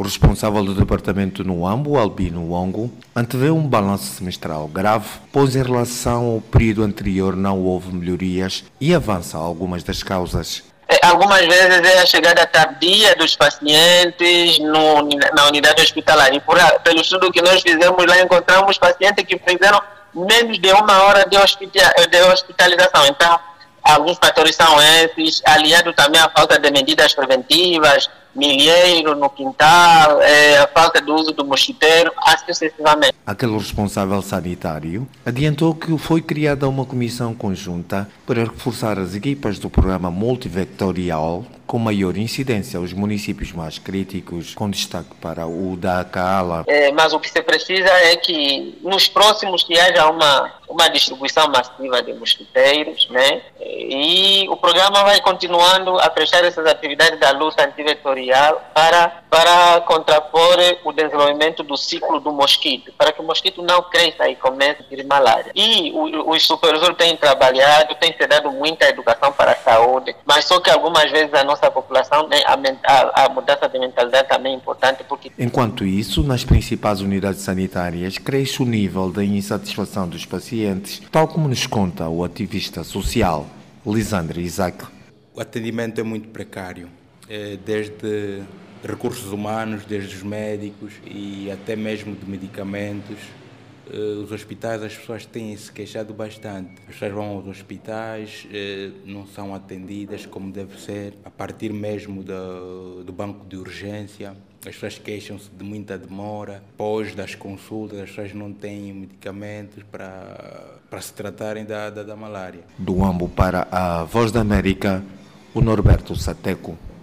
O responsável do departamento no AMBO, Albino Ongo, antevê um balanço semestral grave, pois em relação ao período anterior não houve melhorias e avança algumas das causas. É, algumas vezes é a chegada tardia dos pacientes no, na unidade hospitalar. E por, pelo estudo que nós fizemos lá, encontramos pacientes que fizeram menos de uma hora de hospitalização. Então, alguns fatores são esses, aliado também à falta de medidas preventivas, milheiro no quintal, é, a falta do uso do mosquiteiro, assim sucessivamente. Aquele responsável sanitário adiantou que foi criada uma comissão conjunta para reforçar as equipas do programa multivectorial com maior incidência aos municípios mais críticos, com destaque para o da Kaala. É, mas o que se precisa é que nos próximos que haja uma, uma distribuição massiva de mosquiteiros, né? E o programa vai continuando a prestar essas atividades da luta antivectorial para, para contrapor o desenvolvimento do ciclo do mosquito, para que o mosquito não cresça e comece a ter malária. E os supervisores têm trabalhado, têm se dado muita educação para a saúde, mas só que algumas vezes a nossa população, né, a, a, a, mudança de mentalidade também é importante. porque Enquanto isso, nas principais unidades sanitárias, cresce o nível da insatisfação dos pacientes, tal como nos conta o ativista social Lisandro Isaac. O atendimento é muito precário, é, desde recursos humanos, desde os médicos e até mesmo de medicamentos os hospitais, as pessoas têm se queixado bastante. As pessoas vão aos hospitais, uh, não são atendidas como deve ser, a partir mesmo do, do banco de urgência. As pessoas queixam-se de muita demora, pós das consultas, as pessoas não têm medicamentos para, para se tratarem da, da, da malária. Do AMBO para a Voz da América, o Norberto Sateco.